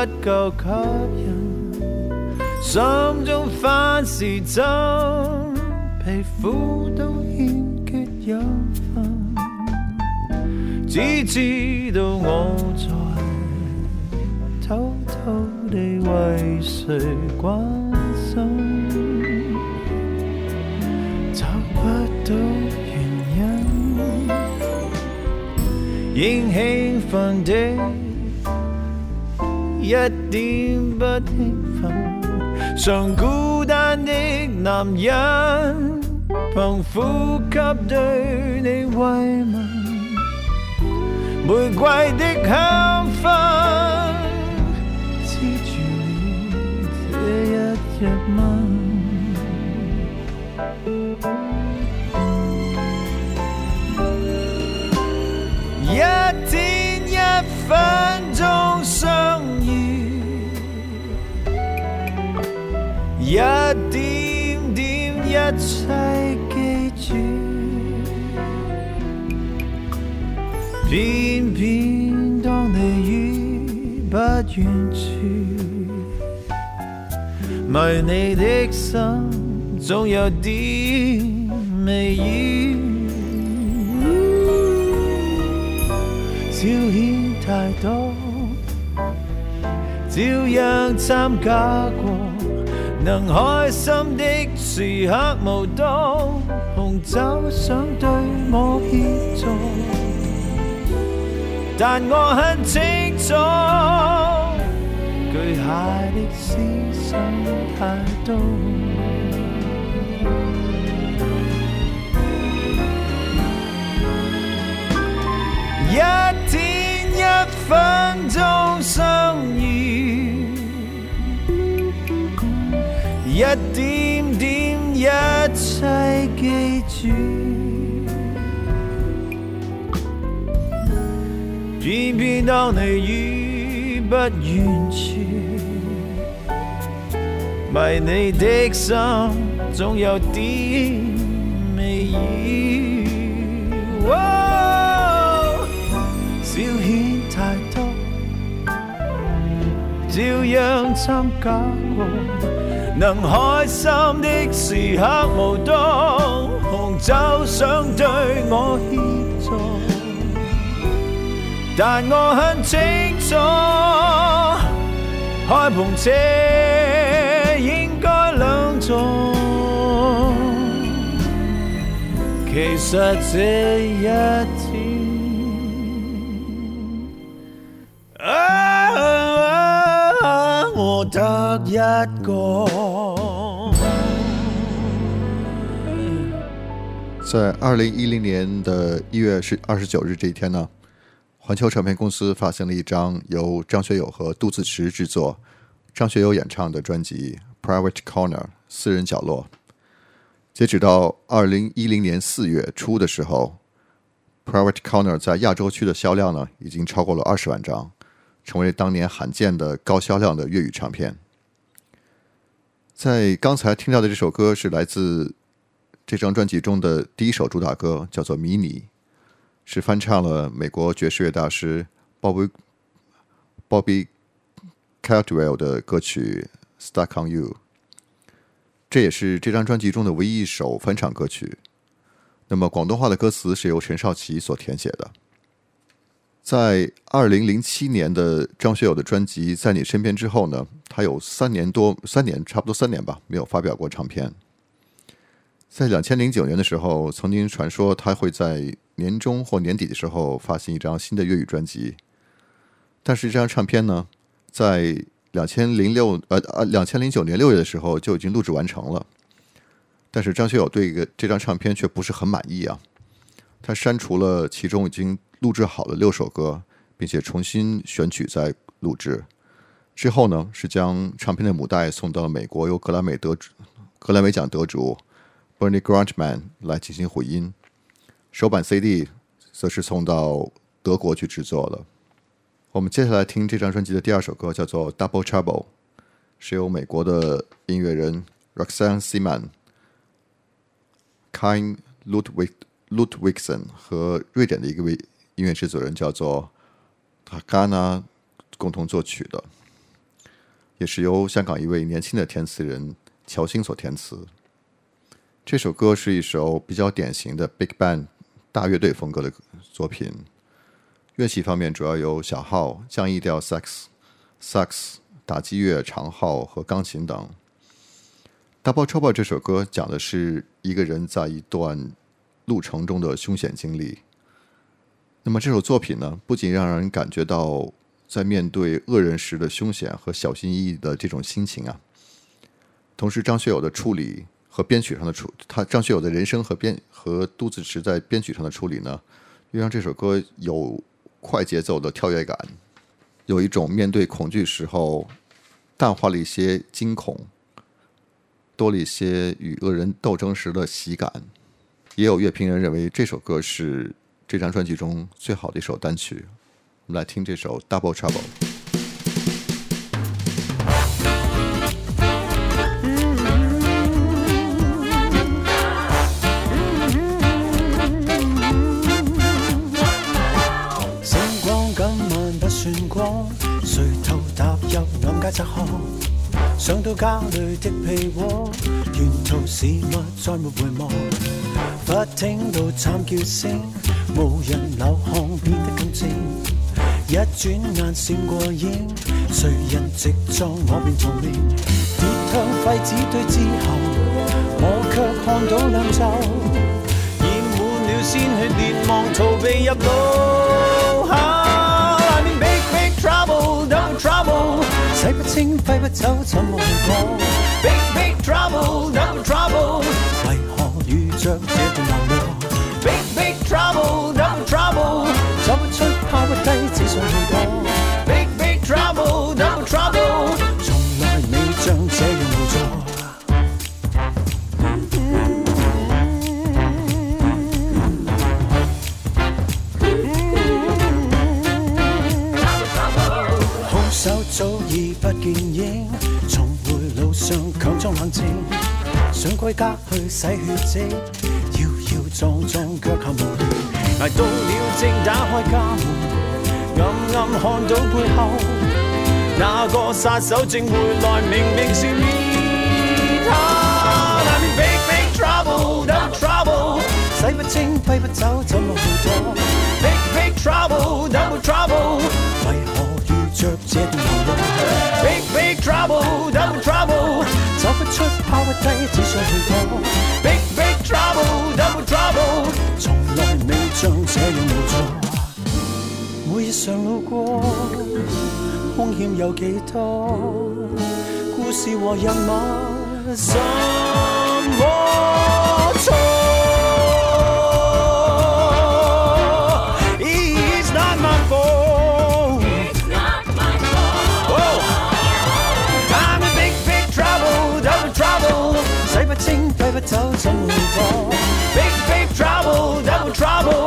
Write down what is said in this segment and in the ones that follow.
不够吸引，心中反是真，皮肤都欠缺有份，只知道我在偷偷地为谁关心，找不到原因，应兴奋的。一点不兴奋，常孤单的男人，凭呼吸对你慰问，玫瑰的香氛，黐住存这一日吗？一切句，住，偏偏当你远不远处，迷你的心总有点迷烟。消遣太多，照样参加过。能开心的时刻无多，红酒想对我协助，但我很清楚，巨蟹的思想太多，一天一分钟相遇。点点一切记住，偏偏当你已不远处，迷你的心总有点微扰。小欠太多，照样参加过。能开心的时刻无多，红酒想对我协助，但我很清楚，开篷车应该两座。其实这一。一个。在二零一零年的一月十二十九日这一天呢，环球唱片公司发行了一张由张学友和杜自持制作、张学友演唱的专辑《Private Corner》（私人角落）。截止到二零一零年四月初的时候，《Private Corner》在亚洲区的销量呢，已经超过了二十万张。成为当年罕见的高销量的粤语唱片。在刚才听到的这首歌是来自这张专辑中的第一首主打歌，叫做《迷你》，是翻唱了美国爵士乐大师 Bobby Bobby Caldwell 的歌曲《Stuck on You》。这也是这张专辑中的唯一一首翻唱歌曲。那么广东话的歌词是由陈少琪所填写的。在二零零七年的张学友的专辑《在你身边》之后呢，他有三年多、三年，差不多三年吧，没有发表过唱片。在两千零九年的时候，曾经传说他会在年中或年底的时候发行一张新的粤语专辑，但是这张唱片呢，在两千零六呃呃两千零九年六月的时候就已经录制完成了，但是张学友对一个这张唱片却不是很满意啊，他删除了其中已经。录制好了六首歌，并且重新选曲再录制。之后呢，是将唱片的母带送到了美国，由格莱美得格莱美奖得主 Bernie g r a n t m a n 来进行混音。首版 CD 则是送到德国去制作的。我们接下来听这张专辑的第二首歌，叫做《Double Trouble》，是由美国的音乐人 Roxanne s e m m a n Kain l u t w i s e n 和瑞典的一个。音乐制作人叫做 a n 纳，共同作曲的，也是由香港一位年轻的填词人乔欣所填词。这首歌是一首比较典型的 big band 大乐队风格的作品。乐器方面主要有小号、降 E 调 sax、sax 打击乐、长号和钢琴等。大炮超炮这首歌讲的是一个人在一段路程中的凶险经历。那么这首作品呢，不仅让人感觉到在面对恶人时的凶险和小心翼翼的这种心情啊，同时张学友的处理和编曲上的处，他张学友的人生和编和杜子池在编曲上的处理呢，又让这首歌有快节奏的跳跃感，有一种面对恐惧时候淡化了一些惊恐，多了一些与恶人斗争时的喜感。也有乐评人认为这首歌是。这张专辑中最好的一首单曲，我们来听这首《Double Trouble》。星光今晚不算光，谁偷踏入暗界窄巷？想到家里的被窝，沿途事物再没回望。不聽到慘叫聲，無人流汗變得更靜。一轉眼閃過影，誰人直撞我便逃命。跌向廢紙堆之後，我卻看到兩袖染滿了鲜血，連忙逃避入腦下。I'm in big big trouble, double trouble，洗不清揮不走怎麼辦？Big big trouble, double trouble。truck tipping Big, big trouble. 想归家去洗血迹，摇摇撞撞，脚下无定。挨到了正打开家门，暗暗看到背后，那个杀手正回来，明明是灭他。Big big trouble double trouble，洗不清，挥不走，怎么去躲？Big big trouble double trouble，为何遇着这段祸？Big big trouble double 低，只想去躲。Big big trouble, double trouble，从来未像这样无助。每日常路过，风险有几多？故事和人物怎么错？and Big, big trouble, double trouble.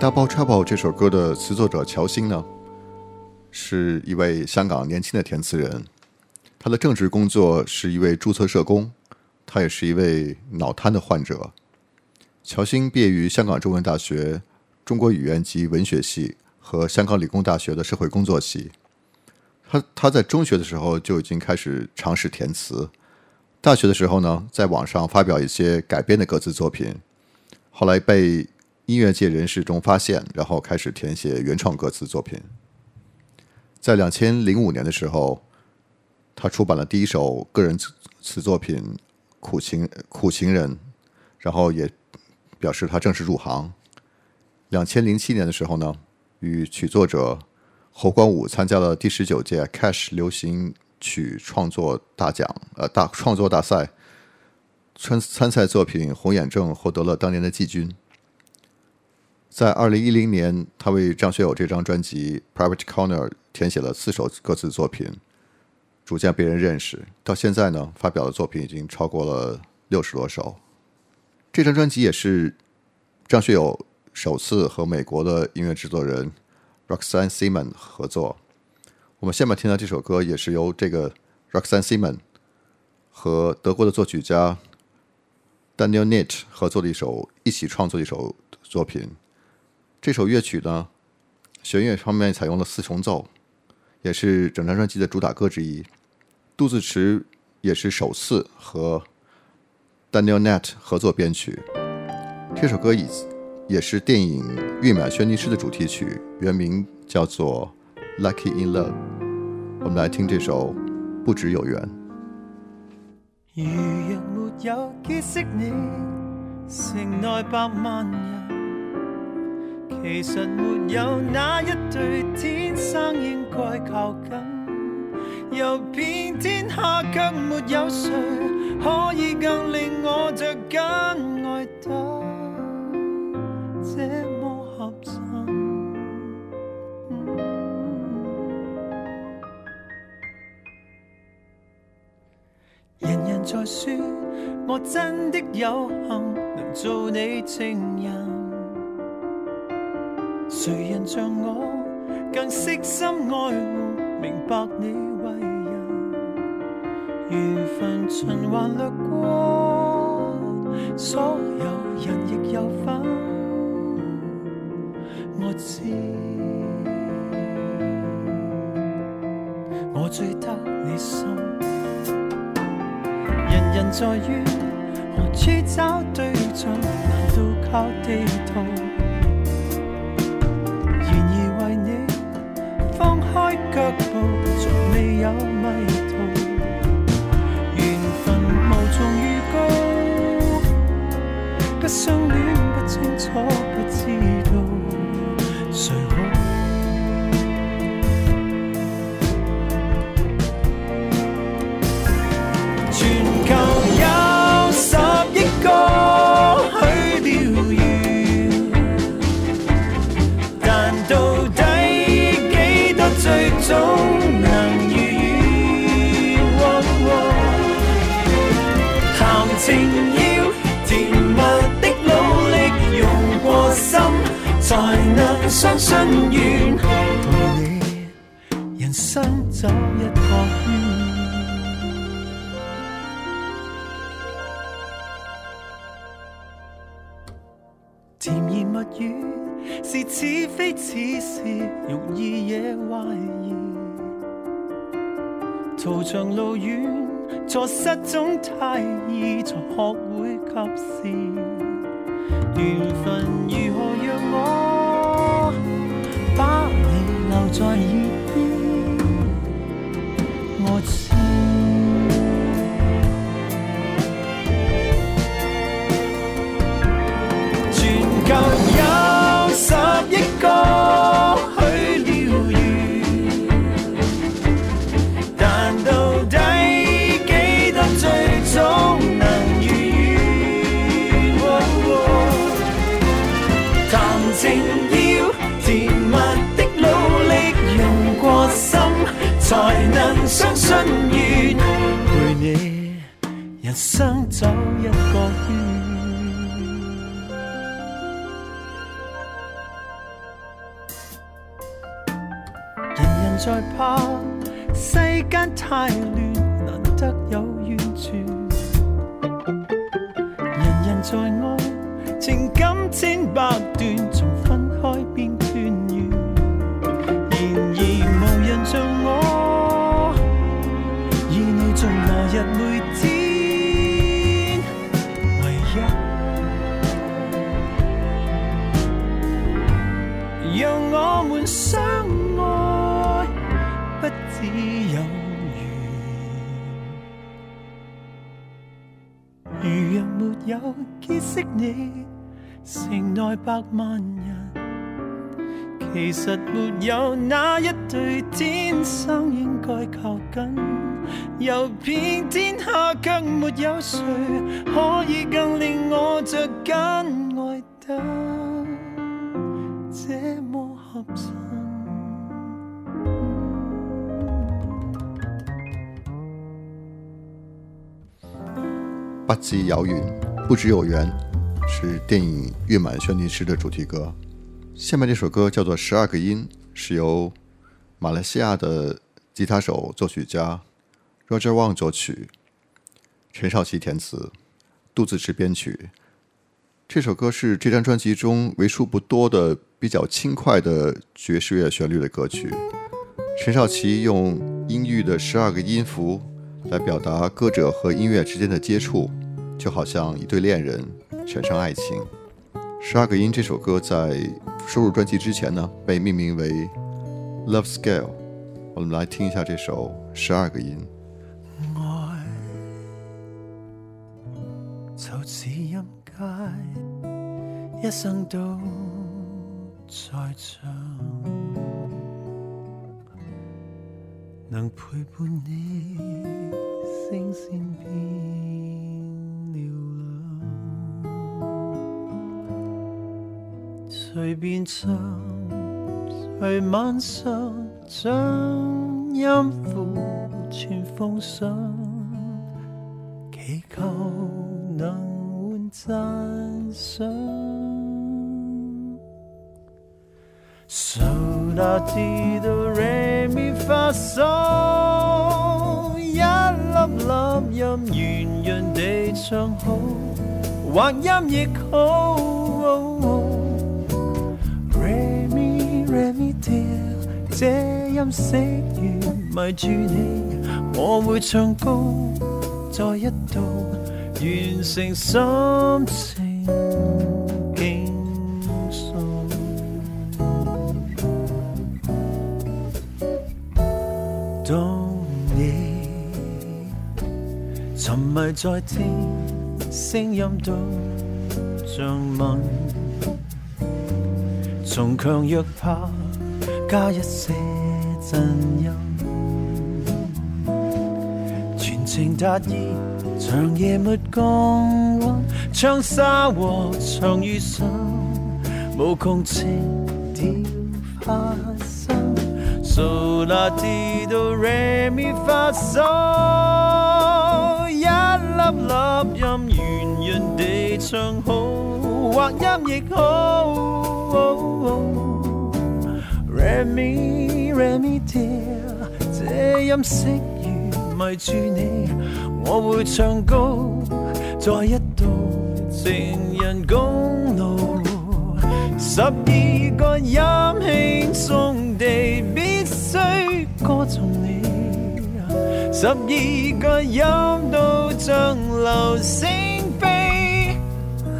《Double Trouble》这首歌的词作者乔欣呢，是一位香港年轻的填词人。他的正职工作是一位注册社工，他也是一位脑瘫的患者。乔欣毕业于香港中文大学中国语言及文学系和香港理工大学的社会工作系。他他在中学的时候就已经开始尝试填词，大学的时候呢，在网上发表一些改编的歌词作品，后来被。音乐界人士中发现，然后开始填写原创歌词作品。在两千零五年的时候，他出版了第一首个人词词作品《苦情苦情人》，然后也表示他正式入行。两千零七年的时候呢，与曲作者侯光武参加了第十九届 Cash 流行曲创作大奖呃大创作大赛，参参赛作品《红眼症》获得了当年的季军。在二零一零年，他为张学友这张专辑《Private Corner》填写了四首歌词作品，逐渐被人认识。到现在呢，发表的作品已经超过了六十多首。这张专辑也是张学友首次和美国的音乐制作人 Roxanne Simon 合作。我们下面听到这首歌，也是由这个 Roxanne Simon 和德国的作曲家 Daniel n i t t 合作的一首，一起创作的一首作品。这首乐曲呢，弦乐方面采用了四重奏，也是整张专辑的主打歌之一。杜自持也是首次和 Daniel Net 合作编曲。这首歌也也是电影《月满轩尼诗》的主题曲，原名叫做《Lucky in Love》。我们来听这首《不止有缘》。其实没有哪一对天生应该靠近，游遍天下却没有谁可以更令我着紧，爱得这么合身。人人在说，我真的有幸能做你情人。谁人像我更悉心爱护，明白你为人，缘分循环掠过，所有人亦有份。我知我最得你心，人人在于何处找对象，难道靠地图？错。相新怨，陪你人生走一个圈。甜言蜜语是似非似是，容易惹怀疑。途长路远，错失总太易，才学会及时。缘分如何让我？在移。才能相信愿陪你人生走一个圈。人人在怕世间太乱，难得有冤处。人人在爱情感千百段。百万人，其实没有那一对天生应该靠近，游片天下却没有谁可以更令我着紧爱得这么合衬。不知有缘，不知有缘。是电影《月满轩尼诗》的主题歌。下面这首歌叫做《十二个音》，是由马来西亚的吉他手作曲家 Roger Wang 作曲，陈少琪填词，杜自持编曲。这首歌是这张专辑中为数不多的比较轻快的爵士乐旋律的歌曲。陈少琪用音域的十二个音符来表达歌者和音乐之间的接触，就好像一对恋人。产生爱情，《十二个音》这首歌在收入专辑之前呢，被命名为《Love Scale》。我们来听一下这首《十二个音》。爱就似音阶，一生都在唱，能陪伴你，声线随便唱，随晚上将音符全奉上，祈求能换赞赏。So l a t i d e re mi fa so，一粒粒音，圆润地唱好，滑音亦好。音色如迷住你，我会唱高再一度，完成心情。倾诉。当你沉迷在听，声音都像问，从强弱怕加一些。神遊，全情達意，長夜沒降溫，唱沙和長雨傘，無窮情調發生，So La Ti Do Re Mi Fa So，一粒粒音圓潤地唱好，或音亦好。Remy Remy 这音色如迷住你，我会唱高，在一道情人公路。十二个音轻松地，必须歌颂你。十二个音都像流星飞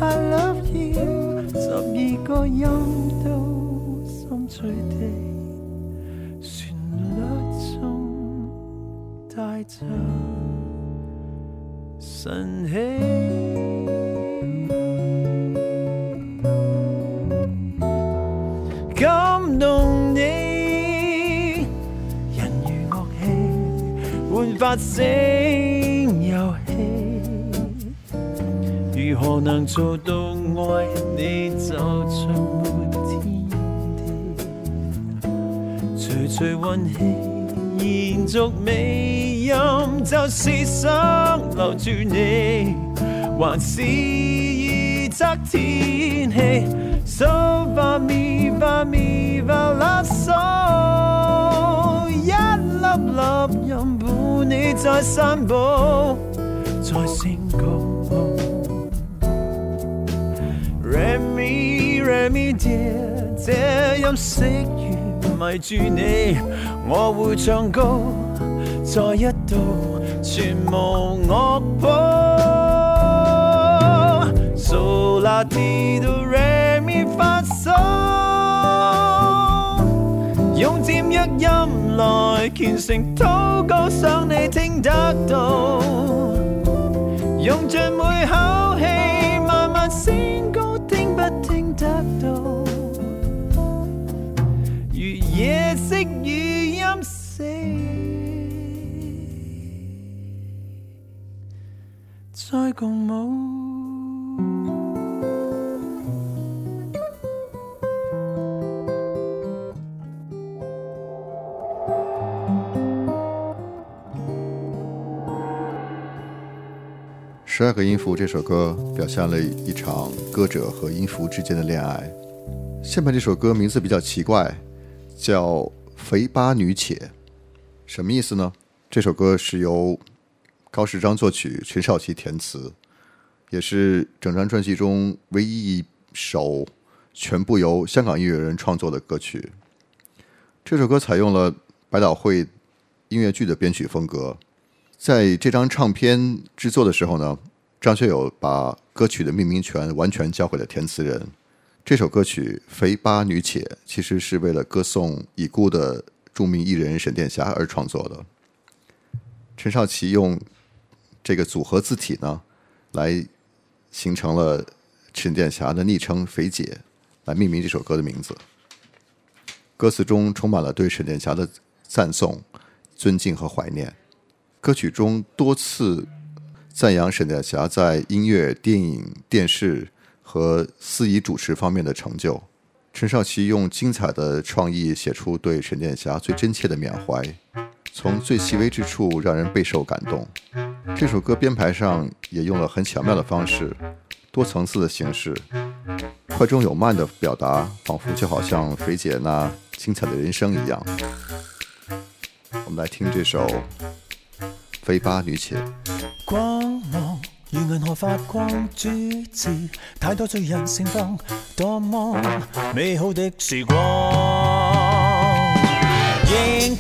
，I love you。十二个音都心碎地。带着神曦，感动你。人如乐器，换发声又气。如何能做到爱你就像没天地？徐徐运气延续美。音就是想留住你，还是预则天气？Sova mi va mi va la so，一粒粒音伴你在散步，在星空。Remi Remi dear，这音色如迷住你，我会唱高。再一度全无恶报。s o La Ti Do Re Mi Fa So，用尖音音来虔诚祷告，想你听得到，用尽每口气慢慢升高，听不听得到？如夜色雨。十二个音符这首歌表现了一场歌者和音符之间的恋爱。下面这首歌名字比较奇怪，叫《肥八女且》，什么意思呢？这首歌是由。高世章作曲，陈少琪填词，也是整张专辑中唯一一首全部由香港音乐人创作的歌曲。这首歌采用了百老汇音乐剧的编曲风格。在这张唱片制作的时候呢，张学友把歌曲的命名权完全交给了填词人。这首歌曲《肥八女且》其实是为了歌颂已故的著名艺人沈殿霞而创作的。陈少琪用。这个组合字体呢，来形成了沈殿霞的昵称“肥姐”，来命名这首歌的名字。歌词中充满了对沈殿霞的赞颂、尊敬和怀念。歌曲中多次赞扬沈殿霞在音乐、电影、电视和司仪主持方面的成就。陈少琪用精彩的创意写出对沈殿霞最真切的缅怀。从最细微之处让人备受感动。这首歌编排上也用了很巧妙的方式，多层次的形式，快中有慢的表达，仿佛就好像肥姐那精彩的人生一样。我们来听这首《肥巴女光光，光。芒银河发太多多醉人么美好的时姐》。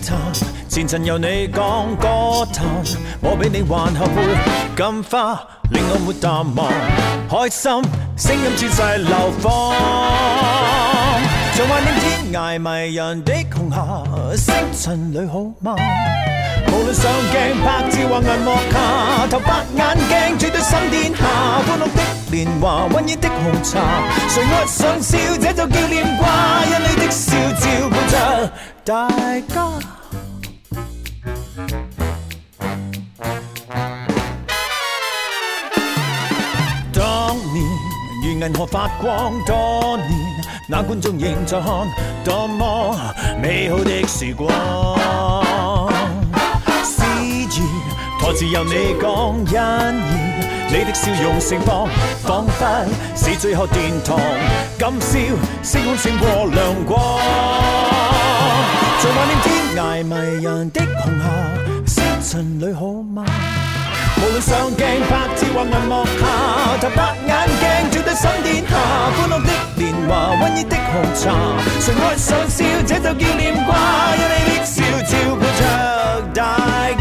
前尘由你讲歌叹，我比你还后金花，令我没淡忘。开心，声音似徙流放，像幻影天涯迷人的红霞，星辰里好吗？无论上镜拍照或银幕下，头发眼镜绝对心殿下，欢乐的年华，温热的红茶，谁爱上笑这就叫念挂，因你的笑照顾着大家。银河发光多年，那观众仍在看多么美好的时光。诗意，台词由你讲，欣然，你的笑容盛放，仿佛是最后殿堂。今宵星空胜过亮光，在晚天涯迷人的红霞，星辰里好吗？无论上镜拍照或银幕下，就把眼镜照得心殿下，欢乐的年华温热的红茶，谁爱上笑这就叫念挂，有你的笑照顾着大。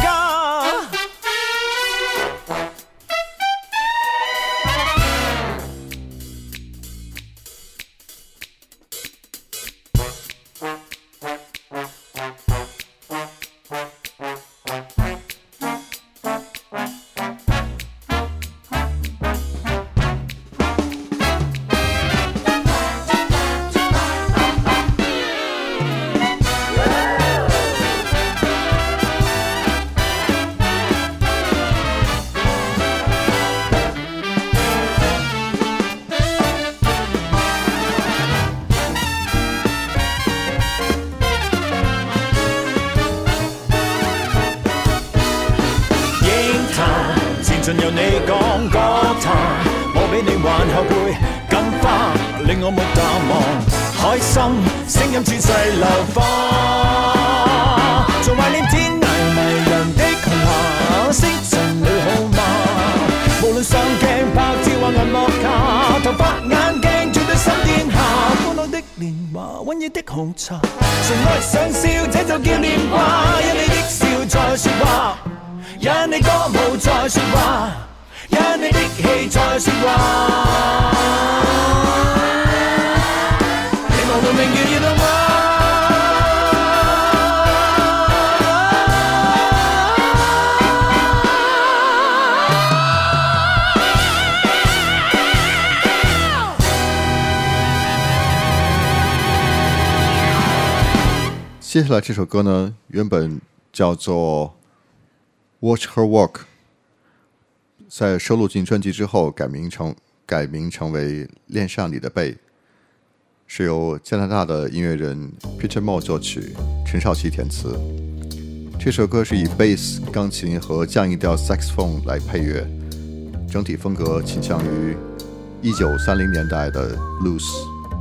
这首歌呢，原本叫做《Watch Her Walk》。在收录进专辑之后，改名成改名成为《恋上你的背》，是由加拿大的音乐人 Peter Moore 作曲，陈少琪填词。这首歌是以 bass、钢琴和降音调 Saxophone 来配乐，整体风格倾向于1930年代的 l o e s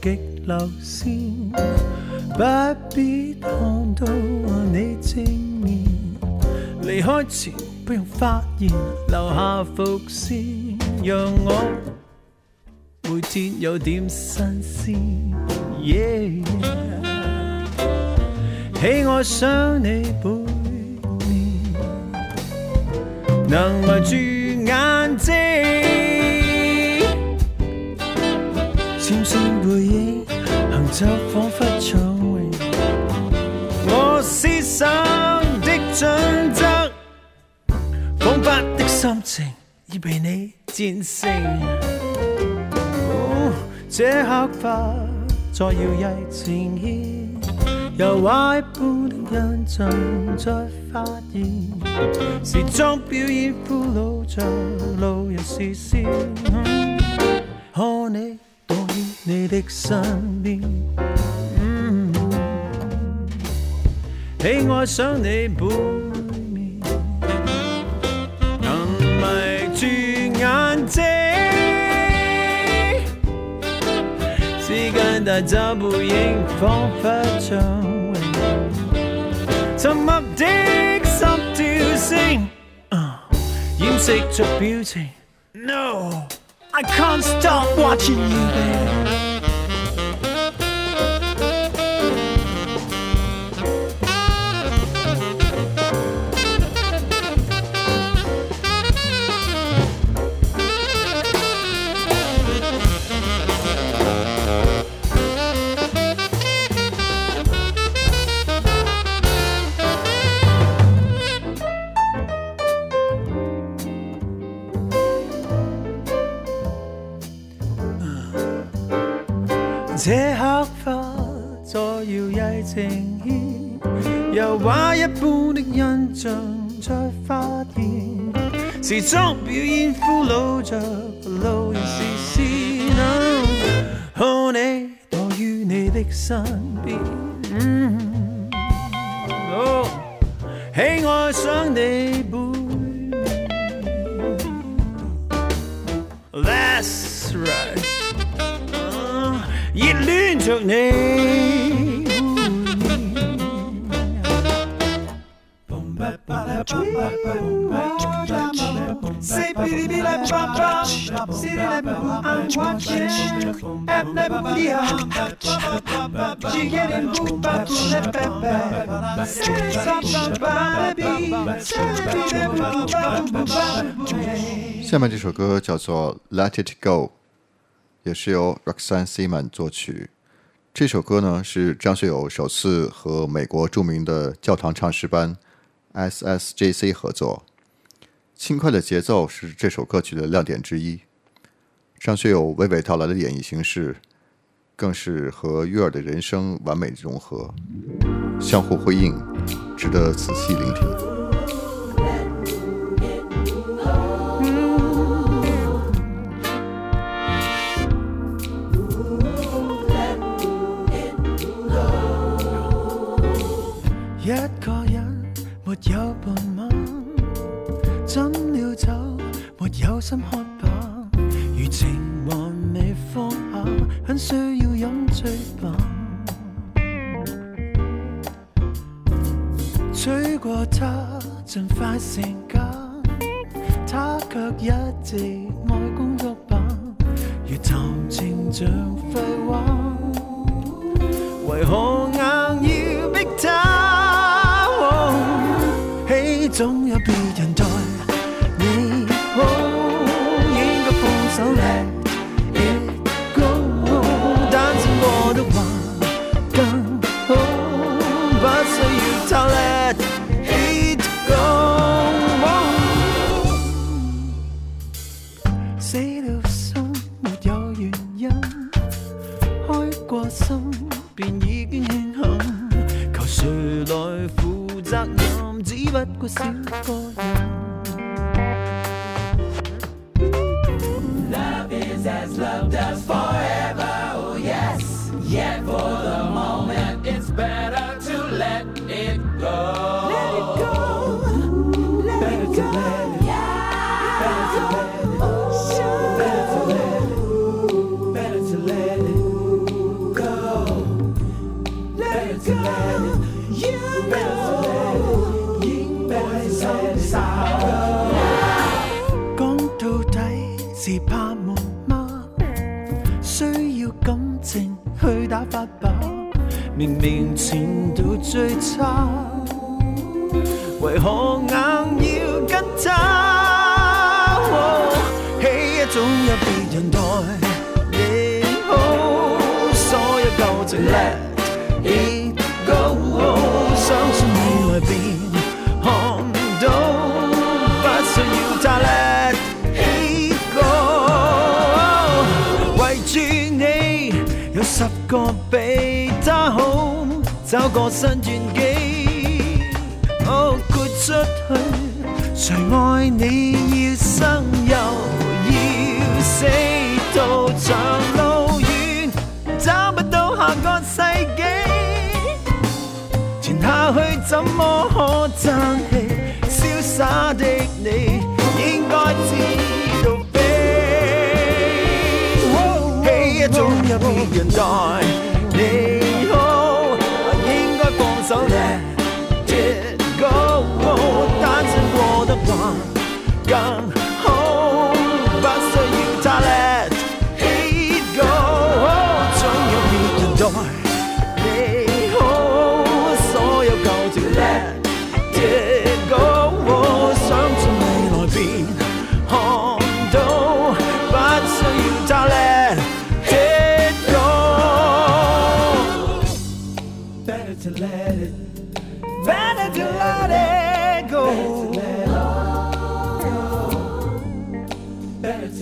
极流线，不必看到你正面。离开前不用发现，留下伏线，让我每天有点新鲜。喜爱想你背面，能迷住眼睛。浅浅背影，行走仿佛闯营。我思想的准则，仿佛的心情已被你战胜。这刻画在摇曳呈现，油画般印象再发现，时装表演俘虏着路人视线，看你。snedig mm-hmm. sanning Hæng os og nebo Kom mig tyng an til der dabu ying for fatter Som op dig som du sing Jim uh, to beauty No, I can't stop watching you there. 油画一般的印象，再发现时装表演俘虏着路人视线。好，你躲于你的身边，喜爱上你背面。That's right，热恋着你。下面这首歌叫做《Let It Go》，也是由 Roxanne s i m o n 作曲。这首歌呢是张学友首次和美国著名的教堂唱诗班。SSJC 合作，轻快的节奏是这首歌曲的亮点之一。张学友娓娓道来的演绎形式，更是和悦耳的人声完美融合，相互辉映，值得仔细聆听。心开吧，情还未放下，很需要饮醉吧。追过他，尽快成家，他却一直爱工作吧。如谈情像废话，为何？面前都最差，为何？眼？找个新转机，豁出去。谁爱你要生又要死，到长路远，找不到下个世纪。传下去怎么可争气？潇洒的你应该知道飞。起一种现代。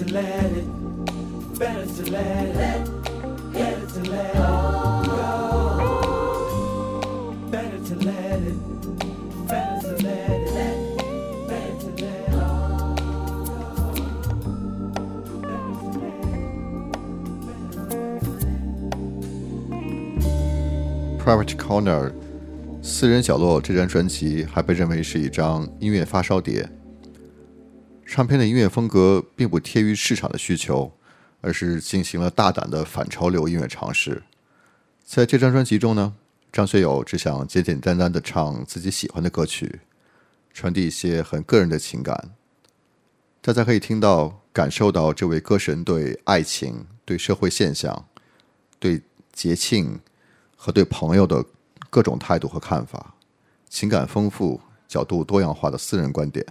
to let it, better to let it, better to let it go. Better to let it, better to let it, better to let it Private Corner 私人角落这张专辑还被认为是一张音乐发烧碟。 唱片的音乐风格并不贴于市场的需求，而是进行了大胆的反潮流音乐尝试。在这张专辑中呢，张学友只想简简单单的唱自己喜欢的歌曲，传递一些很个人的情感。大家可以听到、感受到这位歌神对爱情、对社会现象、对节庆和对朋友的各种态度和看法，情感丰富、角度多样化的私人观点。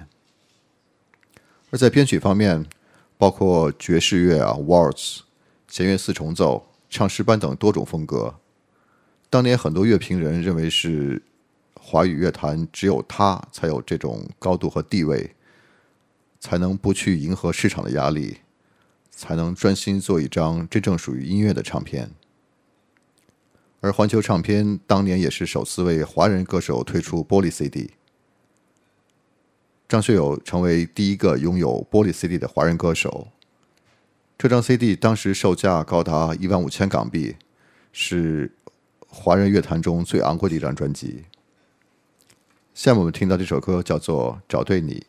在编曲方面，包括爵士乐啊、waltz、弦乐四重奏、唱诗班等多种风格。当年很多乐评人认为是华语乐坛只有他才有这种高度和地位，才能不去迎合市场的压力，才能专心做一张真正属于音乐的唱片。而环球唱片当年也是首次为华人歌手推出玻璃 CD。张学友成为第一个拥有玻璃 CD 的华人歌手，这张 CD 当时售价高达一万五千港币，是华人乐坛中最昂贵的一张专辑。下面我们听到这首歌叫做《找对你》。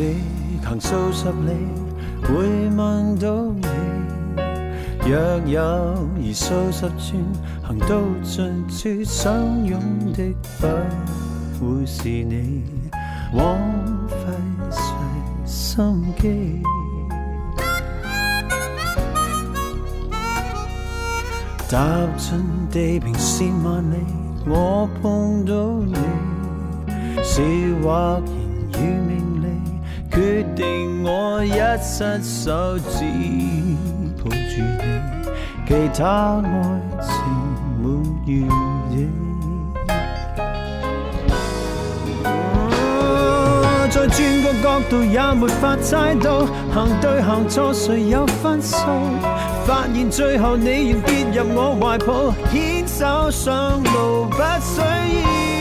行数十里，会问到你。若有而数十寸，行到尽处，相拥的不会是你，枉费心机。踏进地平线万里，我碰到你，是或然与未。决定我一失手指抱住你，其他爱情没意义。再转个角度也没法猜到，行对行错谁有分数？发现最后你愿跌入我怀抱，牵手上路不需意。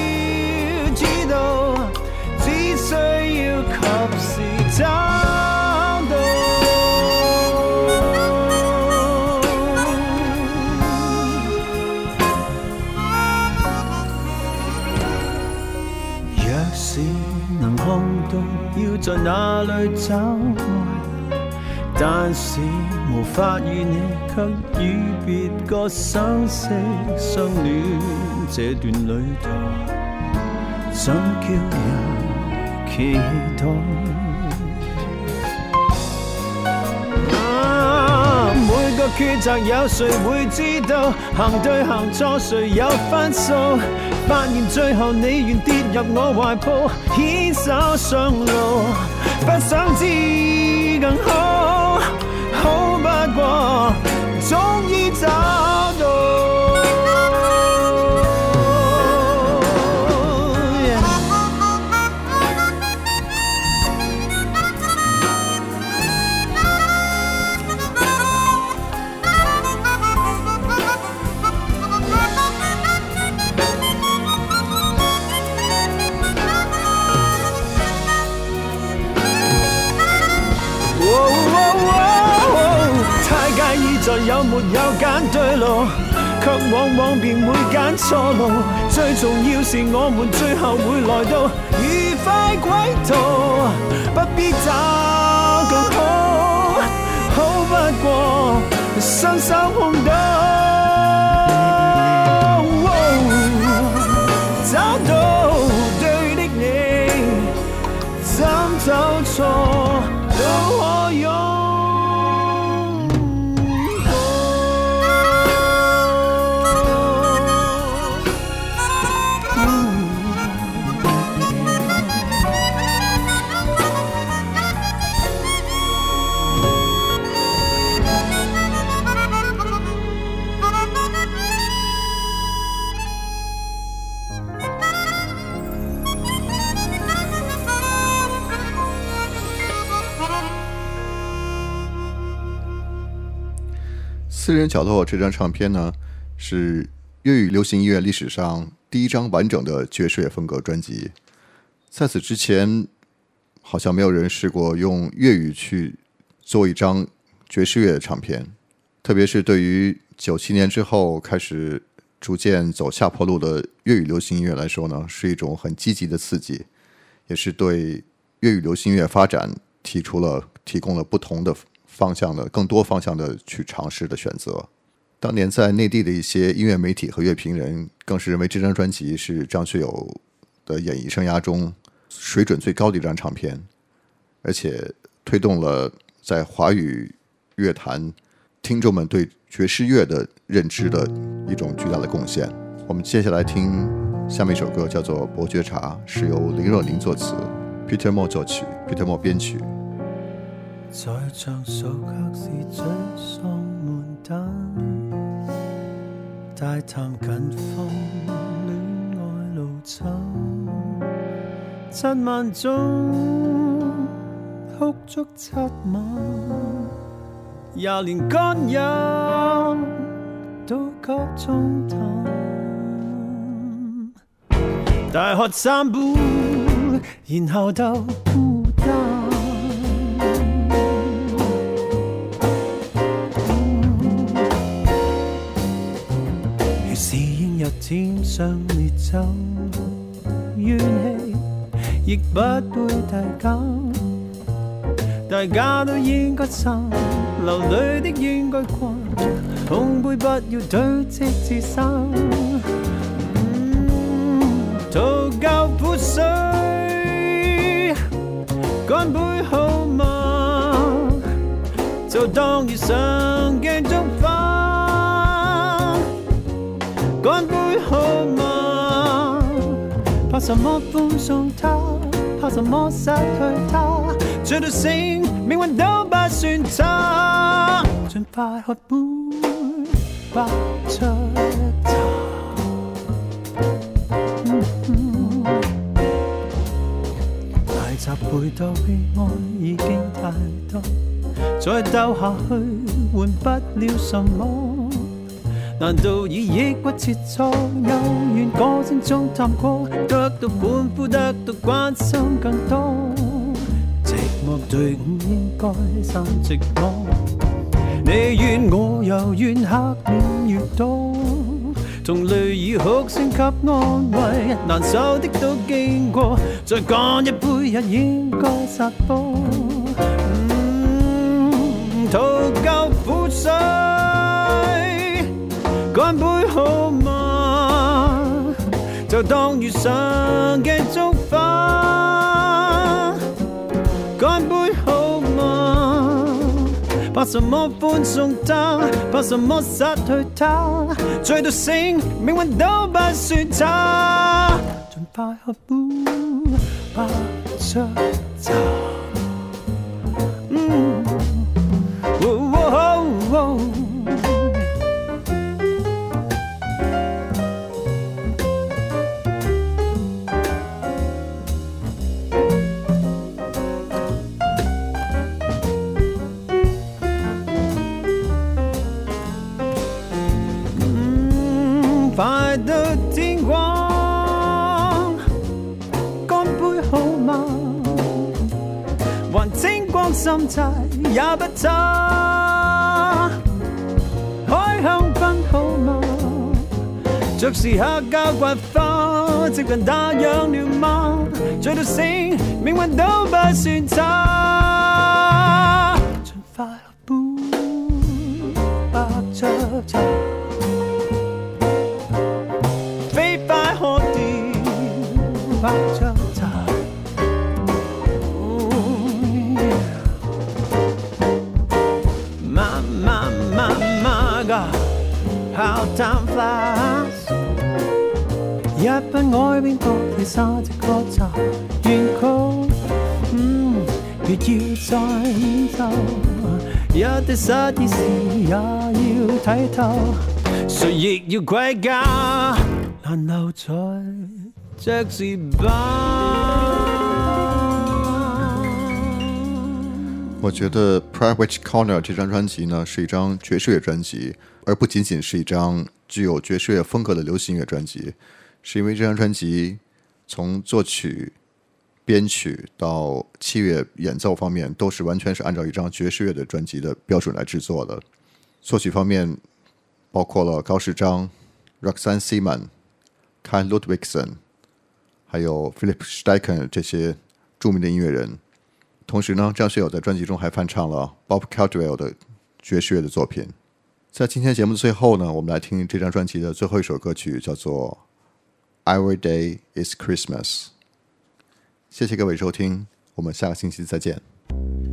需要及时找到。若是能看到，要在哪里找爱？但是无法与你，却与别个相识相恋，这段旅途怎叫人？期待。每个抉择有谁会知道？行对行错谁有分数？发现最后你愿跌入我怀抱，牵手上路，不想知更好，好不过，终于走。没有拣对路，却往往便会拣错路。最重要是我们最后会来到愉快轨道，不必找更好，好不过伸手碰到，找到对的你，怎走错？《私人角落》这张唱片呢，是粤语流行音乐历史上第一张完整的爵士乐风格专辑。在此之前，好像没有人试过用粤语去做一张爵士乐的唱片，特别是对于九七年之后开始逐渐走下坡路的粤语流行音乐来说呢，是一种很积极的刺激，也是对粤语流行乐发展提出了提供了不同的。方向的更多方向的去尝试的选择，当年在内地的一些音乐媒体和乐评人更是认为这张专辑是张学友的演艺生涯中水准最高的一张唱片，而且推动了在华语乐坛听众们对爵士乐的认知的一种巨大的贡献。我们接下来听下面一首歌，叫做《伯爵茶》，是由林若宁作词，Peter Mo 作曲，Peter Mo 编曲。在唱数，却是沮丧满单。大谈近况，恋爱路程，七晚中哭足七晚，廿年干饮都各冲淡。大喝三杯，然后斗。浅上烈酒，怨气亦不会大减。大家都应该散，流泪的应该惯，碰杯不要堆积自伤。嗯，吐旧泼水，干杯好吗？就当一生镜中花。干杯好吗？怕什么欢送他，怕什么失去他？醉到醒，命运都不算差。尽快喝杯，不出岔。大闸背悲哀已经太多，再斗下去换不了什么。难道以抑郁切磋？幽怨歌聲中探过，得到欢呼，得到關心更多。寂寞队伍應該心寂寞，你怨我，又怨黑臉越多。同淚已哭声給安慰，難受的都經過，再干一杯，也應該撒脫。嗯，徒够苦心。干杯好吗？就当遇上嘅祝福。干杯好吗？怕什么欢送他，怕什么失退他？醉到醒，命运都不算差。尽快喝完，不伤残。也不差，开香槟好吗？着时客家刮花接近打烊了吗？醉到醒，命运都不算差。一班爱变薄的沙只歌杂愿曲，嗯，越要再奏。一滴失意时也要睇透，谁亦要归家，难留在爵士吧。我觉得《p r i v a t e Corner》这张专辑呢，是一张爵士乐专辑，而不仅仅是一张具有爵士乐风格的流行乐专辑，是因为这张专辑从作曲、编曲到器乐演奏方面，都是完全是按照一张爵士乐的专辑的标准来制作的。作曲方面包括了高世章、Roxanne Seaman、Kai Ludwigson，还有 Philip s t e i c h e n 这些著名的音乐人。同时呢，张学友在专辑中还翻唱了 Bob Caldwell 的爵士乐的作品。在今天节目的最后呢，我们来听这张专辑的最后一首歌曲，叫做 EVERYDAY IS CHRISTMAS。谢谢各位收听，我们下个星期再见。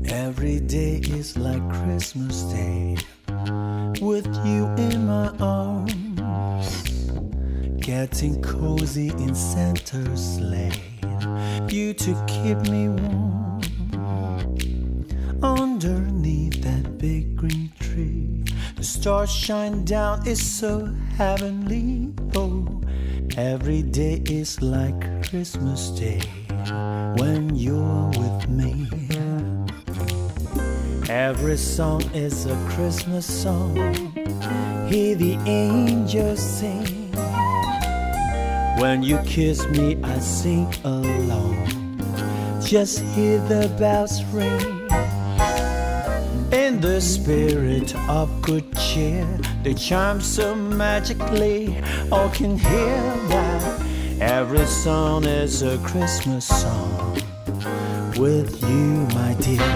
everyday is like Christmas Day，with you in my arms，getting cozy in center sleigh，you to keep me warm。underneath that big green tree. The stars shine down, it's so heavenly. Oh, every day is like Christmas Day when you're with me. Every song is a Christmas song. Hear the angels sing. When you kiss me, I sing along. Just hear the bells ring. In the spirit of good cheer, they chime so magically. All can hear that every song is a Christmas song with you, my dear.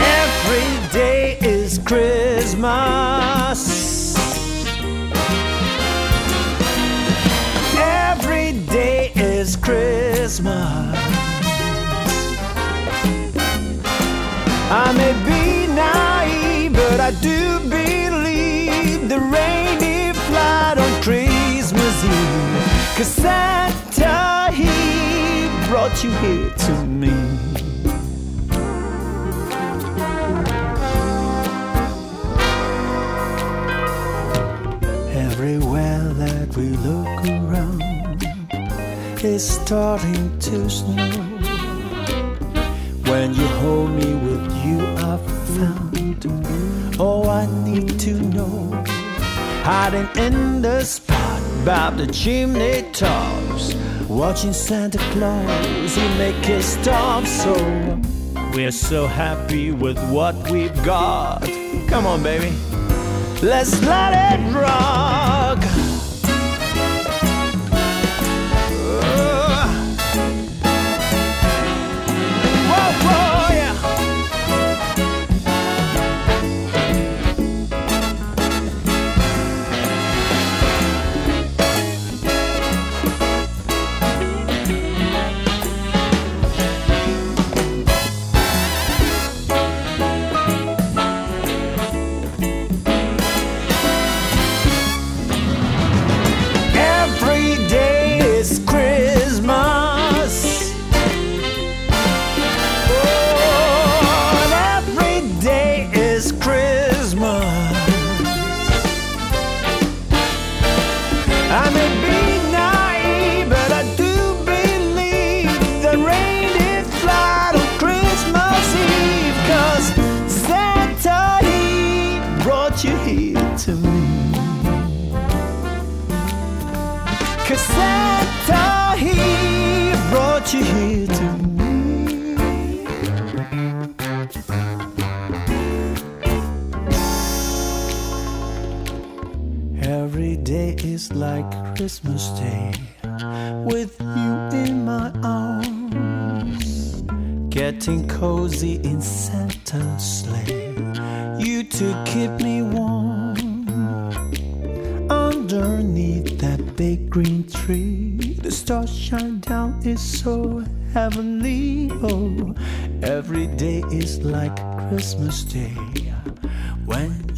Every day is Christmas. Every day is Christmas. I do believe the reindeer fly on Christmas Eve. Cause Santa, he brought you here to me. Everywhere that we look around is starting to snow. When you hold me with you Oh, I need to know. Hiding in the spot by the chimney tops, watching Santa Claus, he make his stop. So we're so happy with what we've got. Come on, baby, let's let it rock.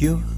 you